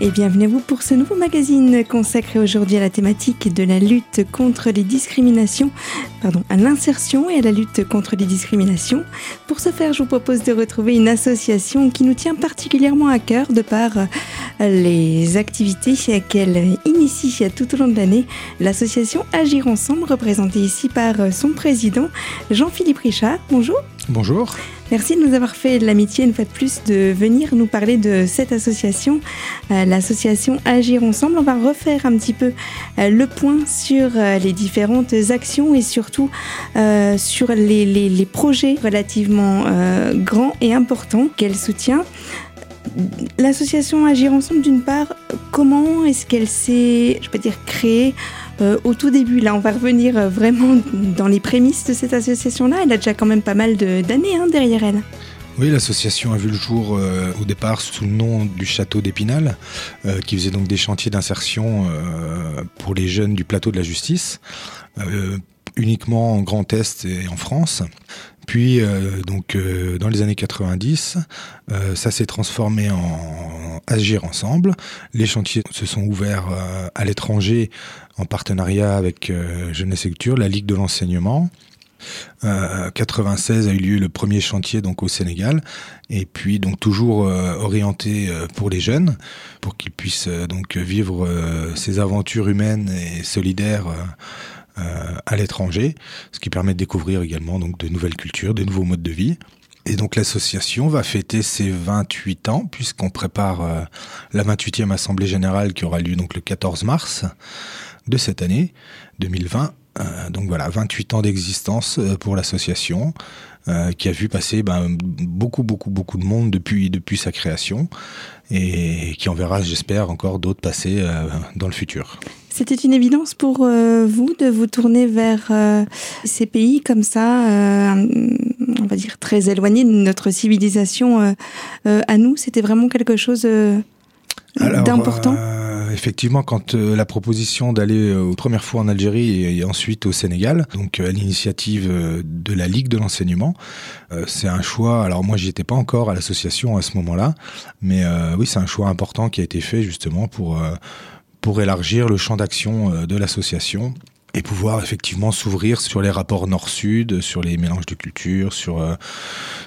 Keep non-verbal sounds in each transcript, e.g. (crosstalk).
et bienvenue à vous pour ce nouveau magazine consacré aujourd'hui à la thématique de la lutte contre les discriminations, pardon, à l'insertion et à la lutte contre les discriminations. Pour ce faire, je vous propose de retrouver une association qui nous tient particulièrement à cœur de par euh, les activités qu'elle initie tout au long de l'année. L'association Agir Ensemble, représentée ici par euh, son président Jean-Philippe Richard. Bonjour. Bonjour. Merci de nous avoir fait l'amitié une fois de plus de venir nous parler de cette association, euh, l'association Agir Ensemble. On va refaire un petit peu euh, le point sur euh, les différentes actions et surtout sur les, projets relativement grands et importants qu'elle soutient. L'association Agir Ensemble, d'une part, comment est-ce qu'elle s'est, je peux dire, créée euh, au tout début. Là, on va revenir euh, vraiment dans les prémices de cette association-là. Elle a déjà quand même pas mal d'années hein, derrière elle. Oui, l'association a vu le jour euh, au départ sous le nom du château d'Épinal, qui faisait donc des chantiers d'insertion pour les jeunes du plateau de la justice, uniquement en Grand Est et en France. Puis, donc, dans les années 90, ça s'est transformé en Agir ensemble. Les chantiers se sont ouverts à l'étranger en partenariat avec euh, Jeunesse et Culture, la Ligue de l'enseignement. Euh, 96 a eu lieu le premier chantier donc au Sénégal et puis donc toujours euh, orienté euh, pour les jeunes pour qu'ils puissent donc vivre ces aventures humaines et solidaires à l'étranger, ce qui permet de découvrir également donc de nouvelles cultures, de nouveaux modes de vie. Et donc l'association va fêter ses 28 ans puisqu'on prépare la 28e assemblée générale qui aura lieu donc le 14 mars de cette année 2020. Euh, donc voilà, 28 ans d'existence euh, pour l'association, euh, qui a vu passer ben, beaucoup, beaucoup, beaucoup de monde depuis, depuis sa création, et qui en verra, j'espère, encore d'autres passer dans le futur. C'était une évidence pour vous de vous tourner vers ces pays comme ça, on va dire très éloignés de notre civilisation à nous. C'était vraiment quelque chose d'important effectivement, quand euh, la proposition d'aller euh, aux premières fois en Algérie et, ensuite au Sénégal, donc euh, à l'initiative de la Ligue de l'enseignement, c'est un choix. Alors moi, j'y étais pas encore à l'association à ce moment-là, mais oui, c'est un choix important qui a été fait justement pour pour élargir le champ d'action de l'association et pouvoir effectivement s'ouvrir sur les rapports nord-sud, sur les mélanges de cultures, sur euh,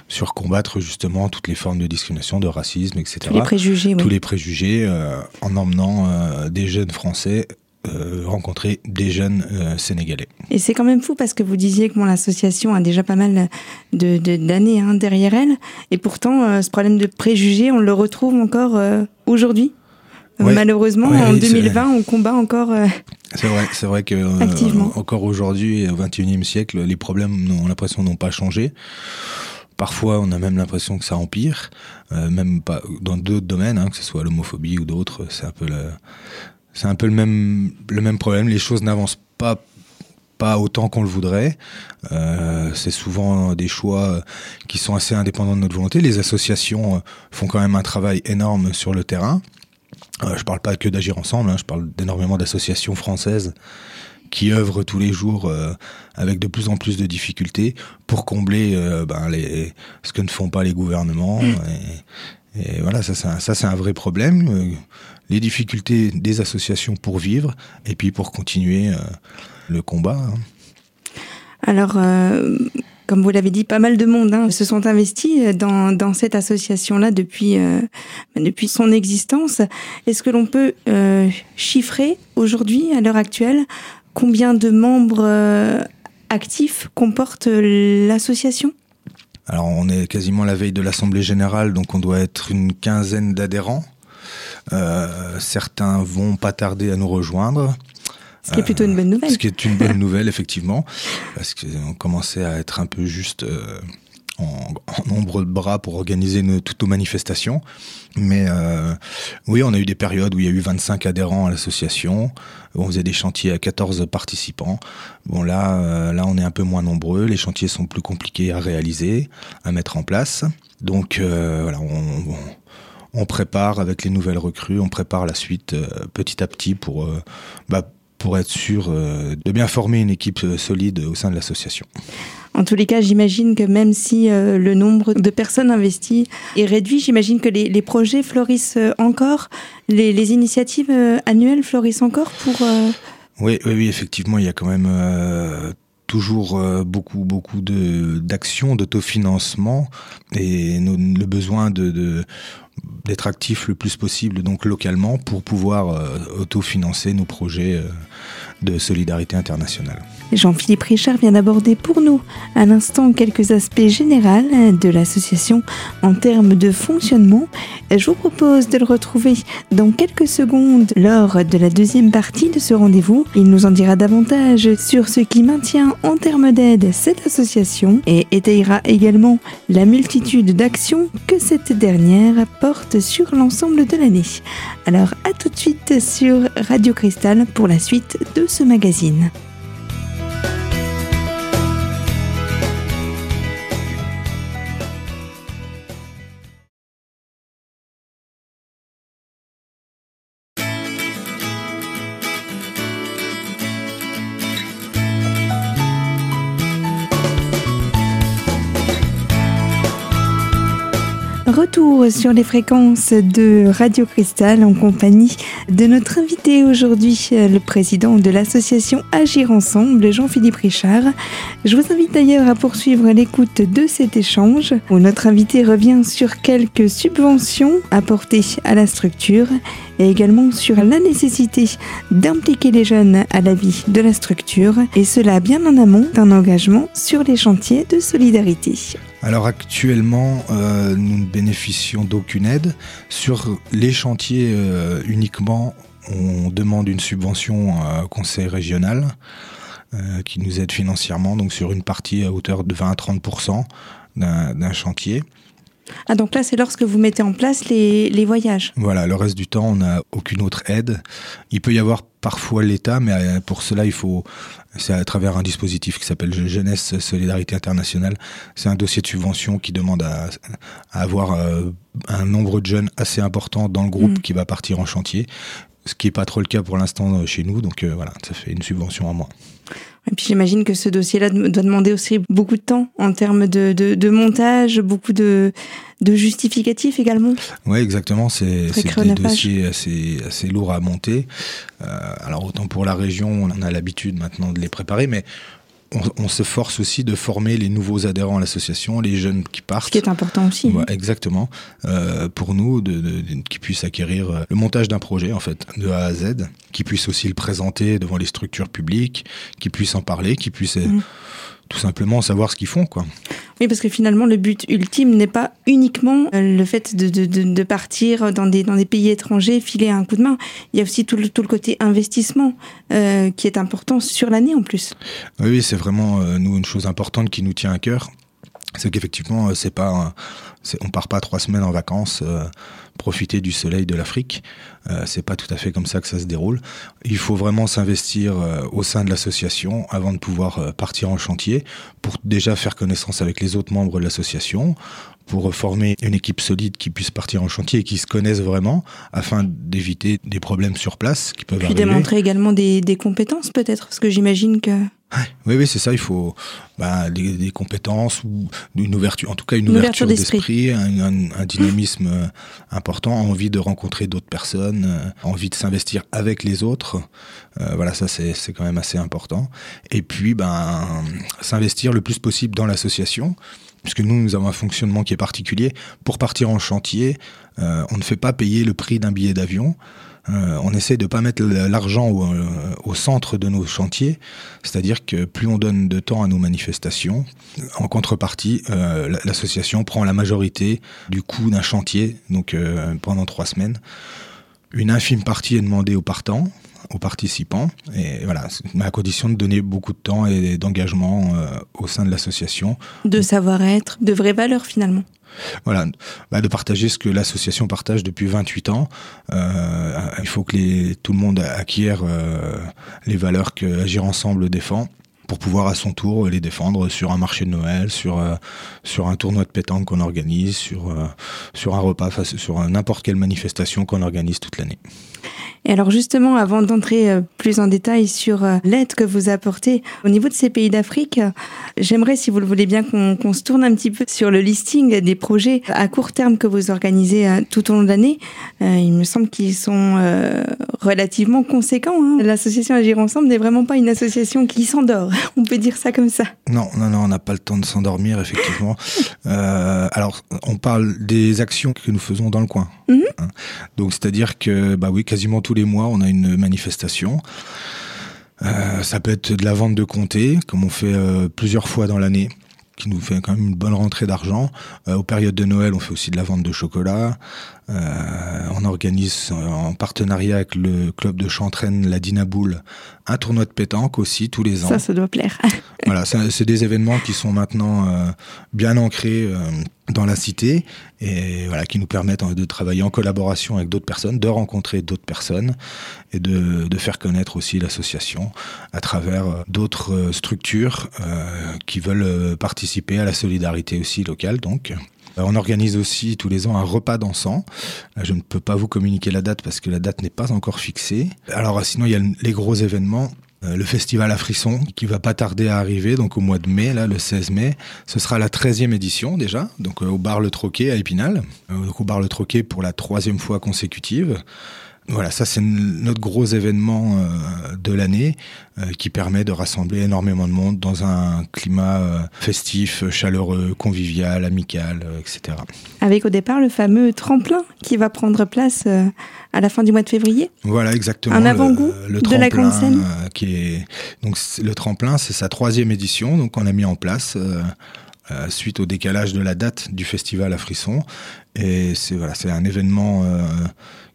sur combattre justement toutes les formes de discrimination, de racisme, etc. Tous les préjugés, Tous les préjugés, euh, en emmenant euh, des jeunes Français rencontrer des jeunes sénégalais. Et c'est quand même fou parce que vous disiez que mon l'association a déjà pas mal de, d'années hein, derrière elle, et pourtant ce problème de préjugés, on le retrouve encore aujourd'hui? Malheureusement, en 2020, on combat encore. Euh, c'est vrai, c'est vrai que euh, encore aujourd'hui, au 21e siècle, les problèmes, ont l'impression, n'ont pas changé. Parfois, on a même l'impression que ça empire, euh, même pas dans d'autres domaines, hein, que ce soit l'homophobie ou d'autres. C'est un peu le, c'est un peu le même, le même problème. Les choses n'avancent pas pas autant qu'on le voudrait. Euh, c'est souvent des choix qui sont assez indépendants de notre volonté. Les associations font quand même un travail énorme sur le terrain. Euh, je parle pas que d'agir ensemble, hein, je parle d'énormément d'associations françaises qui œuvrent tous les jours euh, avec de plus en plus de difficultés pour combler euh, ben, les, ce que ne font pas les gouvernements. Mm. Et, voilà, ça c'est un, ça c'est un vrai problème. Euh, les difficultés des associations pour vivre et puis pour continuer le combat. Hein. Alors, comme vous l'avez dit, pas mal de monde hein, se sont investis euh, dans, cette association-là depuis, euh, depuis son existence. Est-ce que l'on peut euh, chiffrer aujourd'hui, à l'heure actuelle, combien de membres actifs comporte l'association? Alors, on est quasiment la veille de l'Assemblée générale, donc on doit être une quinzaine d'adhérents. certains vont pas tarder à nous rejoindre. Ce qui est plutôt une bonne nouvelle. Ce qui est une bonne nouvelle, effectivement, parce qu'on commençait à être un peu juste euh, en, nombre de bras pour organiser nos, toutes nos manifestations. Mais euh, oui, on a eu des périodes où il y a eu 25 adhérents à l'association, on faisait des chantiers à 14 participants. Bon là, euh, là on est un peu moins nombreux, les chantiers sont plus compliqués à réaliser, à mettre en place. Donc voilà, on, on prépare avec les nouvelles recrues, on prépare la suite petit à petit pour bah, pour être sûr euh, de bien former une équipe euh, solide au sein de l'association. En tous les cas, j'imagine que même si le nombre de personnes investies est réduit, j'imagine que les, projets fleurissent encore, les, les initiatives annuelles fleurissent encore pour... Oui, oui, oui, effectivement, il y a quand même toujours euh, beaucoup beaucoup de d'actions d'autofinancement et le besoin de, d'être actif le plus possible donc localement pour pouvoir euh, autofinancer nos projets euh, de solidarité internationale. Jean-Philippe Richard vient d'aborder pour nous à l'instant quelques aspects généraux de l'association en termes de fonctionnement. Je vous propose de le retrouver dans quelques secondes lors de la deuxième partie de ce rendez-vous. Il nous en dira davantage sur ce qui maintient en termes d'aide cette association et étayera également la multitude d'actions que cette dernière porte sur l'ensemble de l'année. Alors à tout de suite sur Radio Cristal pour la suite de ce magazine. Sur les fréquences de Radio Cristal en compagnie de notre invité aujourd'hui, le président de l'association Agir Ensemble, Jean-Philippe Richard. Je vous invite d'ailleurs à poursuivre l'écoute de cet échange où notre invité revient sur quelques subventions apportées à la structure et également sur la nécessité d'impliquer les jeunes à la vie de la structure et cela bien en amont d'un engagement sur les chantiers de solidarité. Alors actuellement, euh, nous ne bénéficions d'aucune aide. Sur les chantiers euh, uniquement, on demande une subvention au conseil régional euh, qui nous aide financièrement, donc sur une partie à hauteur de 20 à 30% d'un chantier. Ah donc là c'est lorsque vous mettez en place les, les voyages. Voilà, le reste du temps on n'a aucune autre aide. Il peut y avoir parfois l'État, mais euh, pour cela il faut, c'est à travers un dispositif qui s'appelle Jeunesse Solidarité Internationale. C'est un dossier de subvention qui demande à, avoir euh, un nombre de jeunes assez important dans le groupe mm. qui va partir en chantier, ce qui n'est pas trop le cas pour l'instant euh, chez nous. Donc voilà, ça fait une subvention en moins. Et puis j'imagine que ce dossier-là doit demander aussi beaucoup de temps en termes de, de, de montage, beaucoup de, de justificatifs également. Oui, exactement. C'est des dossiers assez, assez lourds à monter. Euh, alors autant pour la région, on a l'habitude maintenant de les préparer, mais on, se force aussi de former les nouveaux adhérents à l'association, les jeunes qui partent. Ce qui est important aussi. Ouais, exactement. Euh, pour nous, de, de, qu'ils puissent acquérir euh, le montage d'un projet, en fait, de A à Z, qu'ils puissent aussi le présenter devant les structures publiques, qu'ils puissent en parler, qu'ils puissent... Mmh tout simplement savoir ce qu'ils font. Quoi. Oui, parce que finalement, le but ultime n'est pas uniquement euh, le fait de, de, de, partir dans des, dans des pays étrangers, filer un coup de main. Il y a aussi tout le, tout le côté investissement euh, qui est important sur l'année en plus. Oui, c'est vraiment euh, nous une chose importante qui nous tient à cœur. C'est qu'effectivement, c'est pas, on part pas trois semaines en vacances profiter du soleil de l'Afrique. Euh, c'est pas tout à fait comme ça que ça se déroule. Il faut vraiment s'investir euh, au sein de l'association avant de pouvoir euh, partir en chantier pour déjà faire connaissance avec les autres membres de l'association, pour former une équipe solide qui puisse partir en chantier et qui se connaisse vraiment afin d'éviter des problèmes sur place qui peuvent Puis démontrer également des, des compétences peut-être, parce que j'imagine que oui, oui, c'est ça. Il faut bah, des, compétences ou une ouverture, en tout cas une, ouverture, d'esprit, un, dynamisme euh, important, envie de rencontrer d'autres personnes, euh, envie de s'investir avec les autres. Euh, voilà, ça c'est quand même assez important. Et puis, ben, s'investir le plus possible dans l'association puisque nous, nous avons un fonctionnement qui est particulier. Pour partir en chantier, on ne fait pas payer le prix d'un billet d'avion. Euh, on essaie de pas mettre l'argent euh, au, centre de nos chantiers, c'est-à-dire que plus on donne de temps à nos manifestations, en contrepartie, euh, l'association prend la majorité du coût d'un chantier, donc pendant trois semaines. Une infime partie est demandée aux partants, aux participants, et voilà, à condition de donner beaucoup de temps et d'engagement au sein de l'association. De savoir-être, de vraies valeurs finalement. Voilà, bah, de partager ce que l'association partage depuis 28 ans. Euh, il faut que tout le monde acquiert euh, les valeurs que Agir Ensemble défend pour pouvoir à son tour les défendre sur un marché de Noël, sur sur un tournoi de pétanque qu'on organise, sur sur un repas, sur n'importe quelle manifestation qu'on organise toute l'année. Et alors justement, avant d'entrer euh, plus en détail sur euh, l'aide que vous apportez au niveau de ces pays d'Afrique, j'aimerais, si vous le voulez bien, qu'on se tourne un petit peu sur le listing des projets à court terme que vous organisez euh, tout au long de l'année. Il me semble qu'ils sont relativement conséquents. Hein. L'association Agir Ensemble n'est vraiment pas une association qui s'endort. On peut dire ça comme ça. Non, non, non, on n'a pas le temps de s'endormir, effectivement. (laughs) alors, on parle des actions que nous faisons dans le coin. Mhm. Hein. Donc, c'est-à-dire que, bah oui, quasiment tous les mois, on a une manifestation. Euh, ça peut être de la vente de comté, comme on fait euh, plusieurs fois dans l'année, qui nous fait quand même une bonne rentrée d'argent. Euh, aux périodes de Noël, on fait aussi de la vente de chocolat. On organise en partenariat avec le club de Chantraine, la Dinaboule, un tournoi de pétanque aussi tous les ans. Ça, ça doit plaire. (laughs) voilà, c'est des événements qui sont maintenant bien ancrés dans la cité et voilà qui nous permettent de travailler en collaboration avec d'autres personnes, de rencontrer d'autres personnes et de, de, faire connaître aussi l'association à travers euh, d'autres euh, structures euh, qui veulent participer à la solidarité aussi locale donc. On organise aussi tous les ans un repas dansant. je ne peux pas vous communiquer la date parce que la date n'est pas encore fixée. Alors sinon, il y a les gros événements. Euh, le festival à Frisson qui va pas tarder à arriver, donc au mois de mai, là, le 16 mai. Ce sera la 13e édition déjà, donc euh, au bar Le Troquet à Épinal. Euh, donc au bar Le Troquet pour la troisième fois consécutive. Voilà, ça c'est notre gros événement euh, de l'année euh, qui permet de rassembler énormément de monde dans un climat euh, festif, chaleureux, convivial, amical, etc. Avec au départ le fameux tremplin qui va prendre place à la fin du mois de février. Voilà, exactement. Un avant-goût de la grande scène. qui est donc le tremplin, c'est sa troisième édition, donc on a mis en place. suite au décalage de la date du festival à Frisson. Et c'est voilà, c'est un événement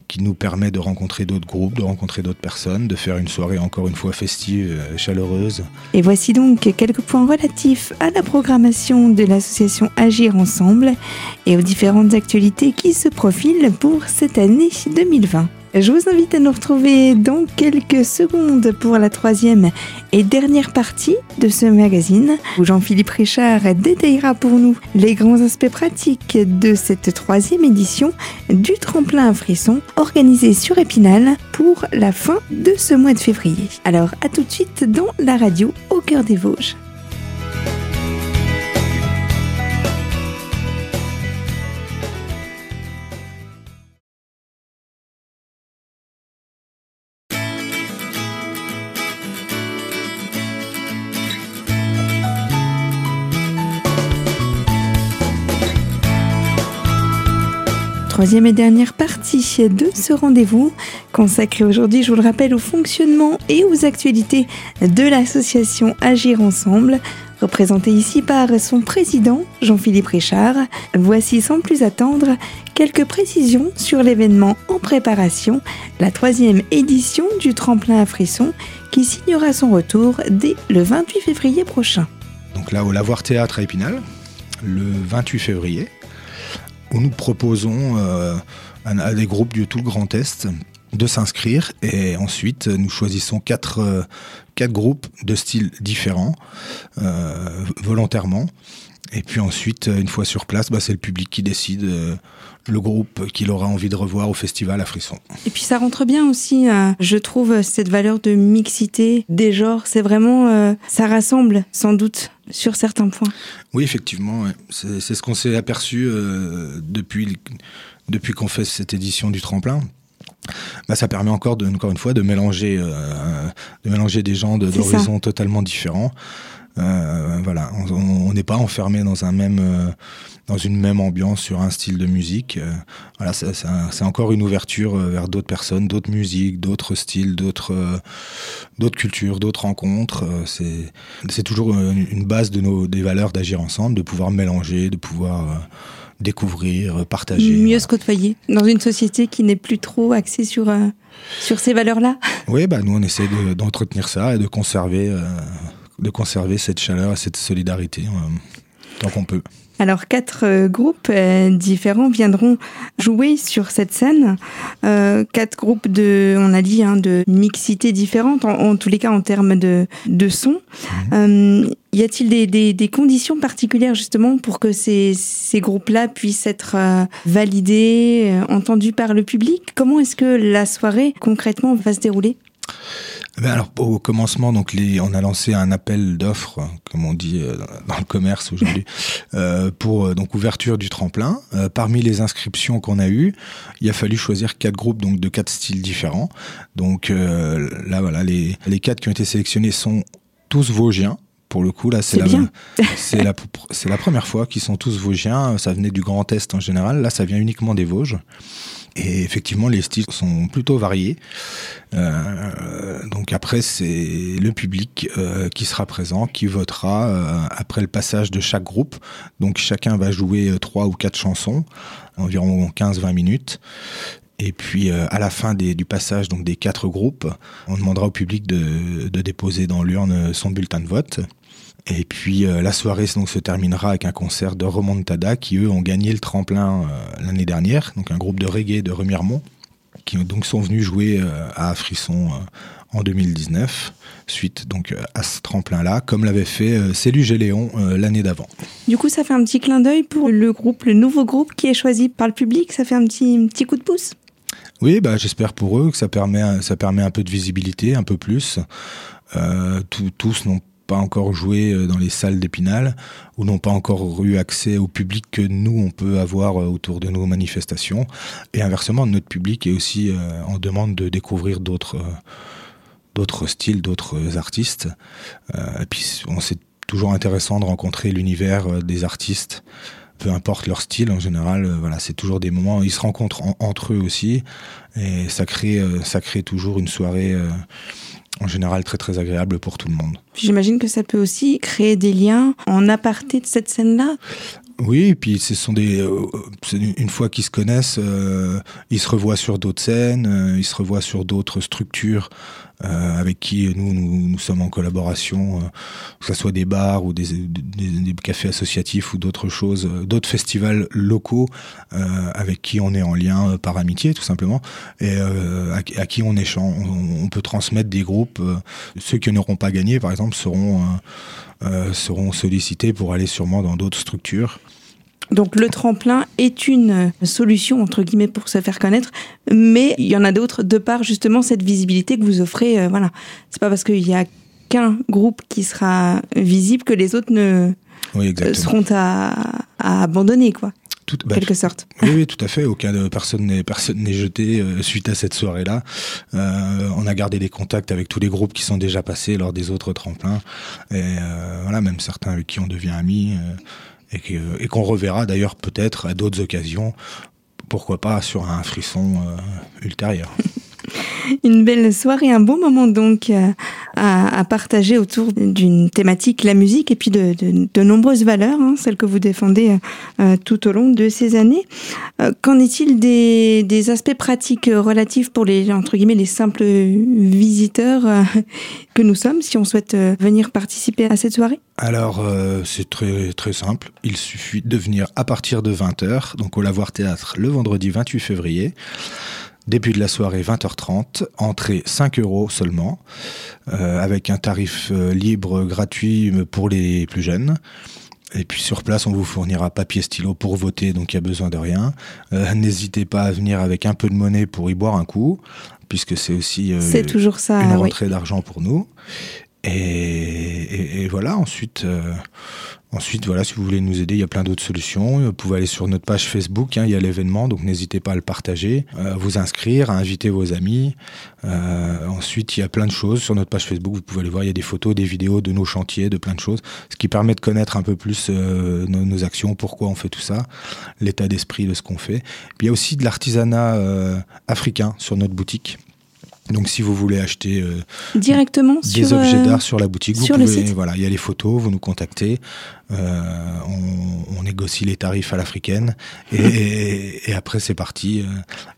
qui nous permet de rencontrer d'autres groupes, de rencontrer d'autres personnes, de faire une soirée encore une fois festive, euh, chaleureuse. Et voici donc quelques points relatifs à la programmation de l'association Agir Ensemble et aux différentes actualités qui se profilent pour cette année 2020. Je vous invite à nous retrouver dans quelques secondes pour la troisième et dernière partie de ce magazine où Jean-Philippe Richard détaillera pour nous les grands aspects pratiques de cette troisième édition du tremplin à frisson organisé sur Épinal pour la fin de ce mois de février. Alors à tout de suite dans la radio au cœur des Vosges. Troisième et dernière partie de ce rendez-vous, consacré aujourd'hui, je vous le rappelle, au fonctionnement et aux actualités de l'association Agir Ensemble, représentée ici par son président, Jean-Philippe Richard. Voici sans plus attendre quelques précisions sur l'événement en préparation, la troisième édition du tremplin à frisson, qui signera son retour dès le 28 février prochain. Donc là, au Lavoir Théâtre à Épinal, le 28 février où nous proposons euh, à, des groupes du tout le Grand Est de s'inscrire et ensuite nous choisissons quatre, euh, quatre groupes de styles différents euh, volontairement. Et puis ensuite, une fois sur place, bah, c'est le public qui décide le groupe qu'il aura envie de revoir au festival à Frisson. Et puis ça rentre bien aussi, je trouve, cette valeur de mixité des genres. C'est vraiment, ça rassemble sans doute sur certains points. Oui, effectivement, c'est ce qu'on s'est aperçu euh, depuis, depuis qu'on fait cette édition du tremplin. Bah, ça permet encore, de, encore une fois, de mélanger, euh, de mélanger des gens d'horizons totalement différents. Euh, voilà, on n'est pas enfermé dans un même euh, dans une même ambiance sur un style de musique. Euh, voilà, c'est encore une ouverture vers d'autres personnes, d'autres musiques, d'autres styles, d'autres d'autres cultures, d'autres rencontres. c'est c'est toujours une base de nos des valeurs d'agir ensemble, de pouvoir mélanger, de pouvoir découvrir, partager. Mieux se côtoyer dans une société qui n'est plus trop axée sur sur ces valeurs-là. (laughs) Oui, bah nous on essaie d'entretenir ça et de conserver de conserver cette chaleur et cette solidarité. tant qu'on peut. Alors quatre euh, groupes euh, différents viendront jouer sur cette scène. Euh, quatre groupes de, on a dit, hein, de mixité différente, en, tous les cas en termes de, de son. Mhm. y a-t-il des, des, conditions particulières justement pour que ces, ces groupes-là puissent être validés, entendus par le public? Comment est-ce que la soirée concrètement va se dérouler? Ben alors au commencement, donc les, on a lancé un appel d'offres, comme on dit euh, dans le commerce aujourd'hui, (laughs) euh, pour euh, donc ouverture du tremplin. parmi les inscriptions qu'on a eues, il a fallu choisir quatre groupes donc de quatre styles différents. Donc là voilà, les, les quatre qui ont été sélectionnés sont tous vosgiens. Pour le coup, là, c'est la, (laughs) c'est la, c'est la première fois qu'ils sont tous vosgiens. Ça venait du Grand Est en général. Là, ça vient uniquement des Vosges. Et effectivement, les styles sont plutôt variés. Euh, donc après, c'est le public euh, qui sera présent, qui votera euh, après le passage de chaque groupe. Donc chacun va jouer trois ou quatre chansons, environ 15-20 minutes. Et puis à la fin du passage donc des quatre groupes, on demandera au public de déposer dans l'urne son bulletin de vote. Et puis euh, la soirée donc, se terminera avec un concert de Remontada qui eux ont gagné le tremplin euh, l'année dernière, donc un groupe de reggae de Remiremont qui donc sont venus jouer euh, à Frisson en 2019 suite donc à ce tremplin là comme l'avait fait Célu Géléon l'année d'avant. Du coup ça fait un petit clin d'œil pour le groupe le nouveau groupe qui est choisi par le public, ça fait un petit petit coup de pouce. Oui, bah, j'espère pour eux que ça permet, ça permet un peu de visibilité, un peu plus. Euh, tous n'ont pas encore joué euh, dans les salles d'Épinal ou n'ont pas encore eu accès au public que nous on peut avoir euh, autour de nos manifestations. Et inversement, notre public est aussi euh, en demande de découvrir d'autres d'autres styles, d'autres artistes. et puis c'est toujours intéressant de rencontrer l'univers des artistes peu importe leur style en général voilà c'est toujours des moments ils se rencontrent entre eux aussi et ça crée ça crée toujours une soirée en général très très agréable pour tout le monde. J'imagine que ça peut aussi créer des liens en aparté de cette scène-là. Oui, et puis ce sont des euh, une fois qu'ils se connaissent, euh, ils se revoient sur d'autres scènes, euh, ils se revoient sur d'autres structures euh, avec qui nous, nous, nous sommes en collaboration, euh, que ce soit des bars ou des, des, des cafés associatifs ou d'autres choses, euh, d'autres festivals locaux avec qui on est en lien par amitié tout simplement et à, à, qui on échange, on, on, peut transmettre des groupes. ceux qui n'auront pas gagné, par exemple, seront seront sollicités pour aller sûrement dans d'autres structures. Donc le tremplin est une solution entre guillemets pour se faire connaître, mais il y en a d'autres de par justement cette visibilité que vous offrez. Euh, voilà, c'est pas parce qu'il y a qu'un groupe qui sera visible que les autres ne euh, seront à, à, abandonner quoi. Tout, bah, quelque sorte. Oui, oui, tout à fait. Aucun personne n'est personne n'est jeté euh, suite à cette soirée-là. Euh, on a gardé des contacts avec tous les groupes qui sont déjà passés lors des autres tremplins. Et euh, voilà, même certains avec qui on devient amis. Et qu'on reverra d'ailleurs peut-être à d'autres occasions, pourquoi pas sur un frisson euh, ultérieur. (laughs) Une belle soirée, un bon moment donc euh, à, partager autour d'une thématique, la musique, et puis de, de, nombreuses valeurs, hein, celles que vous défendez euh, tout au long de ces années. Euh, qu'en est-il des, des, aspects pratiques relatifs pour les entre guillemets les simples visiteurs euh, que nous sommes, si on souhaite euh, venir participer à cette soirée? Alors c'est très très simple. Il suffit de venir à partir de 20h, donc au Lavoir Théâtre le vendredi 28 février. Début de la soirée 20h30, entrée 5 euros seulement, euh, avec un tarif euh, libre gratuit pour les plus jeunes. Et puis sur place, on vous fournira papier stylo pour voter, donc il n'y a besoin de rien. Euh, (laughs) N'hésitez pas à venir avec un peu de monnaie pour y boire un coup, puisque c'est aussi euh, toujours ça, une rentrée oui. d'argent pour nous. Et, et, et voilà, ensuite, euh, Ensuite, voilà, si vous voulez nous aider, il y a plein d'autres solutions. Vous pouvez aller sur notre page Facebook, hein, il y a l'événement, donc n'hésitez pas à le partager, à vous inscrire, à inviter vos amis. Euh, ensuite, il y a plein de choses sur notre page Facebook. Vous pouvez aller voir, il y a des photos, des vidéos de nos chantiers, de plein de choses, ce qui permet de connaître un peu plus euh, nos, actions, pourquoi on fait tout ça, l'état d'esprit de ce qu'on fait. Il y a aussi de l'artisanat euh, africain sur notre boutique. Donc si vous voulez acheter euh, directement des sur, objets euh, d'art sur la boutique, sur vous pouvez voilà, il y a les photos, vous nous contactez, euh, on, on, négocie les tarifs à l'africaine et, et, et, après c'est parti.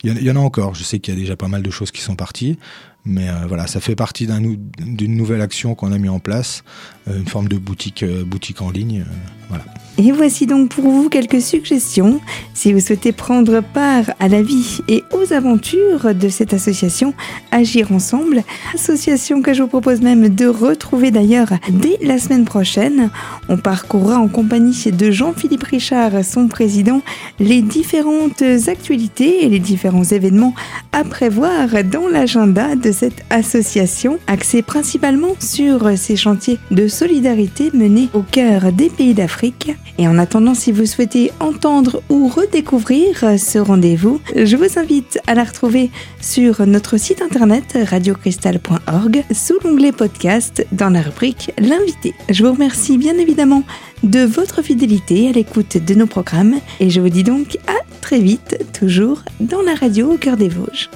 Il y, en, il y, en a encore, je sais qu'il y a déjà pas mal de choses qui sont parties. Mais voilà, ça fait partie d'une nouvelle action qu'on a mis en place, une forme de boutique, boutique en ligne. voilà. Et voici donc pour vous quelques suggestions si vous souhaitez prendre part à la vie et aux aventures de cette association Agir Ensemble, association que je vous propose même de retrouver d'ailleurs dès la semaine prochaine. On parcourra en compagnie de Jean-Philippe Richard, son président, les différentes actualités et les différents événements à prévoir dans l'agenda cette association, axée principalement sur ces chantiers de solidarité menés au cœur des pays d'Afrique et en attendant, si vous souhaitez entendre ou redécouvrir ce rendez-vous, je vous invite à la retrouver sur notre site internet radiocristal.org sous l'onglet podcast dans la rubrique L'invité. Je vous remercie bien évidemment de votre fidélité à l'écoute de nos programmes et je vous dis donc à très vite, toujours dans la radio au cœur des Vosges.